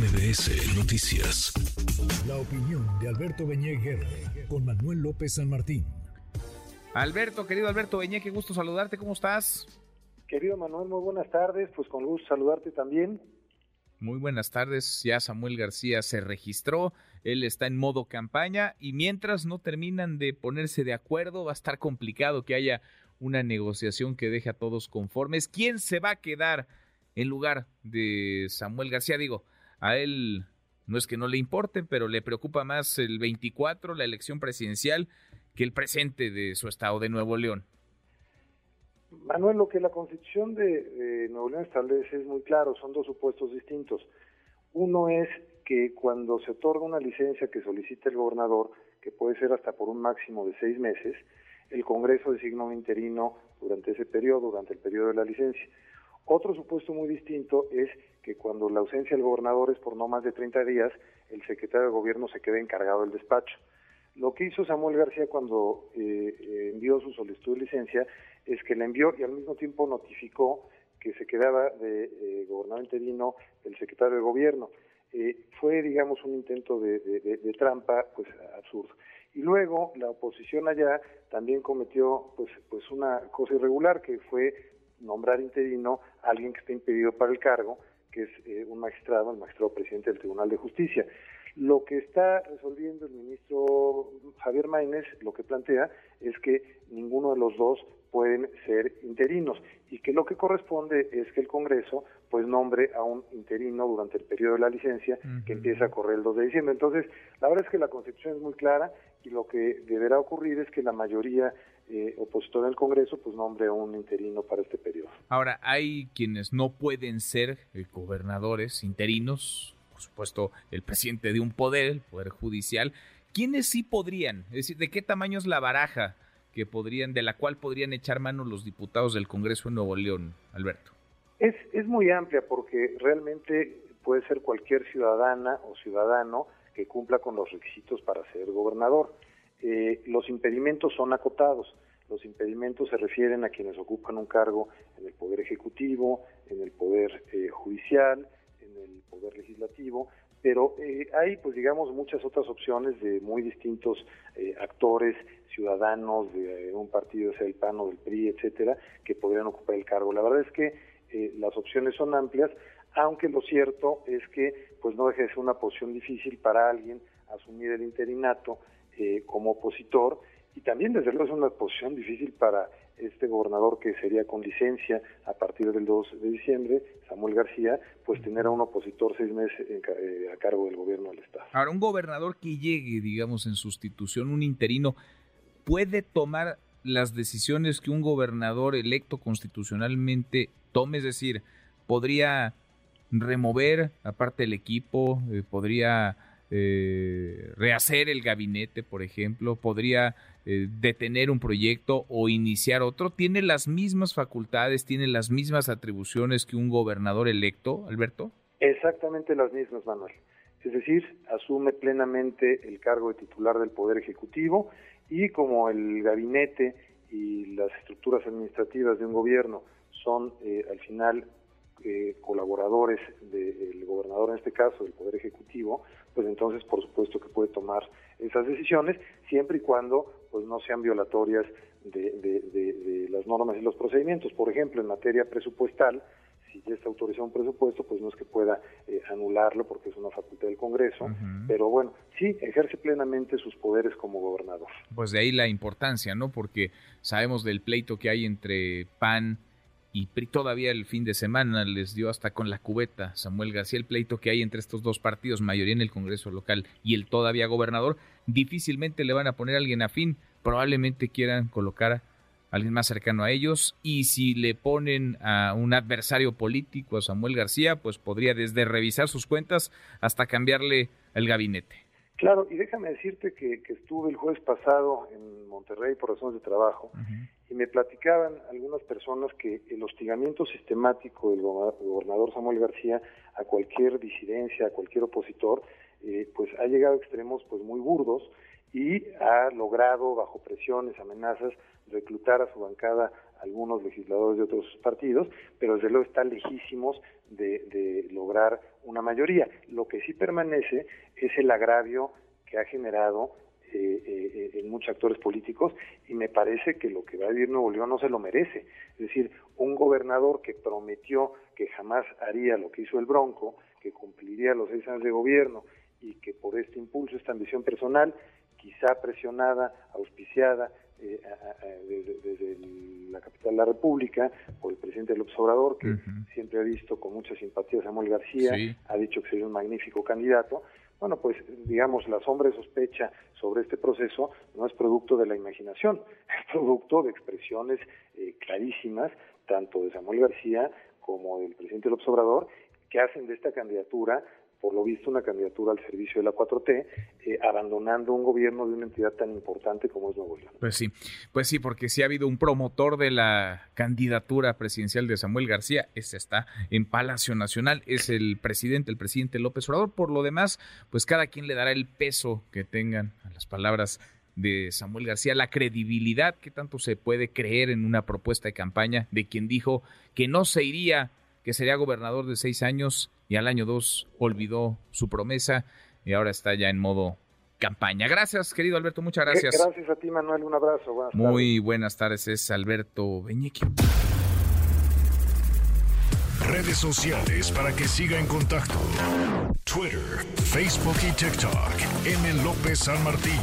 MBS Noticias. La opinión de Alberto Beñé con Manuel López San Martín. Alberto, querido Alberto Beñé, qué gusto saludarte, ¿cómo estás? Querido Manuel, muy buenas tardes, pues con gusto saludarte también. Muy buenas tardes, ya Samuel García se registró, él está en modo campaña y mientras no terminan de ponerse de acuerdo va a estar complicado que haya una negociación que deje a todos conformes. ¿Quién se va a quedar en lugar de Samuel García? Digo, a él no es que no le importe, pero le preocupa más el 24, la elección presidencial, que el presente de su estado de Nuevo León. Manuel, lo que la Constitución de, Nuevo León establece es muy claro, son dos supuestos distintos. Uno es que cuando se otorga una licencia que solicita el gobernador, que puede ser hasta por un máximo de seis meses, el Congreso designa un interino durante ese periodo, durante el periodo de la licencia. Otro supuesto muy distinto es que cuando la ausencia del gobernador es por no más de 30 días, el secretario de gobierno se queda encargado del despacho. Lo que hizo Samuel García cuando eh, eh, envió su solicitud de licencia es que la envió y al mismo tiempo notificó que se quedaba de eh, gobernador interino el secretario de gobierno. fue, digamos, un intento de, de trampa, pues absurdo. Y luego la oposición allá también cometió pues, pues una cosa irregular que fue nombrar interino a alguien que está impedido para el cargo, que es eh, un magistrado, el magistrado presidente del Tribunal de Justicia. Lo que está resolviendo el ministro Javier Maínez, lo que plantea es que ninguno de los dos pueden ser interinos y que lo que corresponde es que el Congreso pues nombre a un interino durante el periodo de la licencia que empieza a correr el 2 de diciembre. Entonces, la verdad es que la Constitución es muy clara y lo que deberá ocurrir es que la mayoría eh, opositora del Congreso pues nombre a un interino para este periodo. Ahora, hay quienes no pueden ser eh, gobernadores interinos, por supuesto, el presidente de un poder, el Poder Judicial. ¿Quiénes sí podrían? Es decir, ¿de qué tamaño es la baraja que podrían, de la cual podrían echar mano los diputados del Congreso de Nuevo León, Alberto? Es, es muy amplia porque realmente puede ser cualquier ciudadana o ciudadano que cumpla con los requisitos para ser gobernador. Eh, los impedimentos son acotados. Los impedimentos se refieren a quienes ocupan un cargo en el Poder Ejecutivo, en el Poder eh, Judicial, en el Poder Legislativo, pero eh, hay, pues digamos, muchas otras opciones de muy distintos actores, ciudadanos de un partido, sea el PAN o del PRI, etcétera, que podrían ocupar el cargo. La verdad es que las opciones son amplias, aunque lo cierto es que pues no deje de ser una posición difícil para alguien asumir el interinato eh, como opositor y también desde luego es una posición difícil para este gobernador que sería con licencia a partir del 2 de diciembre, Samuel García, pues tener a un opositor seis meses eh, a cargo del gobierno del Estado. Ahora, un gobernador que llegue, digamos, en sustitución, un interino, puede tomar las decisiones que un gobernador electo constitucionalmente tome, es decir, podría remover aparte el equipo, eh, podría eh, rehacer el gabinete, por ejemplo, podría eh, detener un proyecto o iniciar otro. ¿Tiene las mismas facultades, tiene las mismas atribuciones que un gobernador electo, Alberto? Exactamente las mismas, Manuel. Es decir, asume plenamente el cargo de titular del Poder Ejecutivo y como el gabinete y las estructuras administrativas de un gobierno son al final eh, colaboradores del gobernador, en este caso del Poder Ejecutivo, pues entonces por supuesto que puede tomar esas decisiones, siempre y cuando pues no sean violatorias de, las normas y los procedimientos. Por ejemplo, en materia presupuestal, si ya está autorizado un presupuesto, pues no es que pueda eh, anularlo porque es una facultad del Congreso, pero bueno, sí ejerce plenamente sus poderes como gobernador. Pues de ahí la importancia, ¿no? Porque sabemos del pleito que hay entre PAN, y todavía el fin de semana les dio hasta con la cubeta Samuel García el pleito que hay entre estos dos partidos, mayoría en el Congreso local y el todavía gobernador, difícilmente le van a poner a alguien afín, probablemente quieran colocar a alguien más cercano a ellos y si le ponen a un adversario político a Samuel García, pues podría desde revisar sus cuentas hasta cambiarle el gabinete. Claro, y déjame decirte que, estuve el jueves pasado en Monterrey por razones de trabajo y me platicaban algunas personas que el hostigamiento sistemático del gobernador Samuel García a cualquier disidencia, a cualquier opositor, eh, pues ha llegado a extremos pues muy burdos y ha logrado bajo presiones, amenazas, reclutar a su bancada algunos legisladores de otros partidos, pero desde luego están lejísimos de, lograr una mayoría. Lo que sí permanece es el agravio que ha generado eh, eh, en muchos actores políticos y me parece que lo que va a vivir Nuevo León no se lo merece. Es decir, un gobernador que prometió que jamás haría lo que hizo el Bronco, que cumpliría los seis años de gobierno y que por este impulso, esta ambición personal, quizá presionada, auspiciada eh, desde, la capital de la República por el presidente López Obrador, que siempre ha visto con mucha simpatía a Samuel García, ha dicho que sería un magnífico candidato. Bueno, pues digamos, la sombra de sospecha sobre este proceso no es producto de la imaginación, es producto de expresiones eh, clarísimas, tanto de Samuel García como del presidente López Obrador, que hacen de esta candidatura por lo visto, una candidatura al servicio de la 4T, eh, abandonando un gobierno de una entidad tan importante como es Nuevo León. Pues sí, pues sí, porque si ha habido un promotor de la candidatura presidencial de Samuel García, ese está en Palacio Nacional, es el presidente, el presidente López Obrador. Por lo demás, pues cada quien le dará el peso que tengan a las palabras de Samuel García, la credibilidad que tanto se puede creer en una propuesta de campaña de quien dijo que no se iría que sería gobernador de seis años y al año dos olvidó su promesa y ahora está ya en modo campaña. Gracias, querido Alberto, muchas gracias. Gracias a ti, Manuel, un abrazo. Muy buenas tardes, es Alberto Beñequi. Redes sociales para que siga en contacto: Twitter, Facebook y TikTok. M. López San Martín.